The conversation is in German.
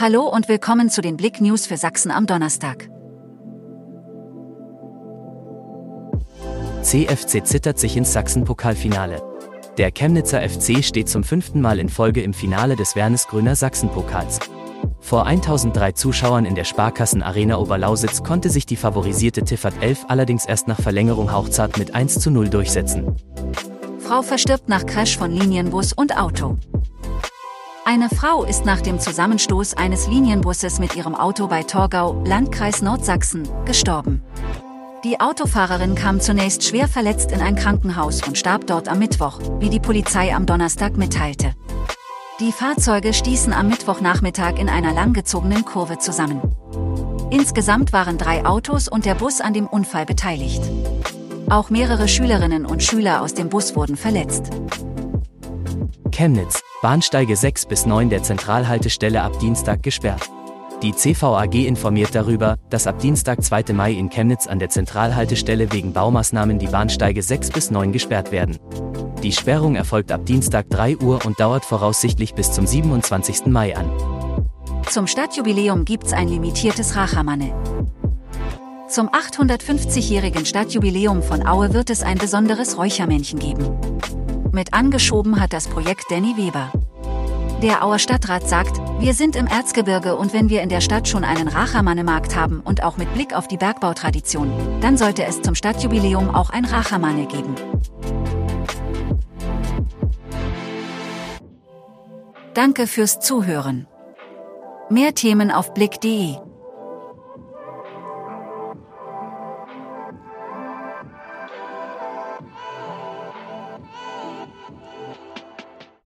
Hallo und willkommen zu den Blick News für Sachsen am Donnerstag. CFC zittert sich ins Sachsen-Pokalfinale. Der Chemnitzer FC steht zum fünften Mal in Folge im Finale des Wernesgrüner Sachsen-Pokals. Vor 1003 Zuschauern in der Sparkassen Arena Oberlausitz konnte sich die favorisierte Tiffert 11 allerdings erst nach Verlängerung hauchzart mit 1 zu 0 durchsetzen. Frau verstirbt nach Crash von Linienbus und Auto. Eine Frau ist nach dem Zusammenstoß eines Linienbusses mit ihrem Auto bei Torgau, Landkreis Nordsachsen, gestorben. Die Autofahrerin kam zunächst schwer verletzt in ein Krankenhaus und starb dort am Mittwoch, wie die Polizei am Donnerstag mitteilte. Die Fahrzeuge stießen am Mittwochnachmittag in einer langgezogenen Kurve zusammen. Insgesamt waren drei Autos und der Bus an dem Unfall beteiligt. Auch mehrere Schülerinnen und Schüler aus dem Bus wurden verletzt. Chemnitz, Bahnsteige 6 bis 9 der Zentralhaltestelle ab Dienstag gesperrt. Die CVAG informiert darüber, dass ab Dienstag 2. Mai in Chemnitz an der Zentralhaltestelle wegen Baumaßnahmen die Bahnsteige 6 bis 9 gesperrt werden. Die Sperrung erfolgt ab Dienstag 3 Uhr und dauert voraussichtlich bis zum 27. Mai an. Zum Stadtjubiläum gibt's ein limitiertes Rachamanne. Zum 850-jährigen Stadtjubiläum von Aue wird es ein besonderes Räuchermännchen geben. Mit angeschoben hat das Projekt Danny Weber. Der Auer Stadtrat sagt, wir sind im Erzgebirge und wenn wir in der Stadt schon einen Rachamanne-Markt haben und auch mit Blick auf die Bergbautradition, dann sollte es zum Stadtjubiläum auch ein Rachamanne geben. Danke fürs Zuhören. Mehr Themen auf blick.de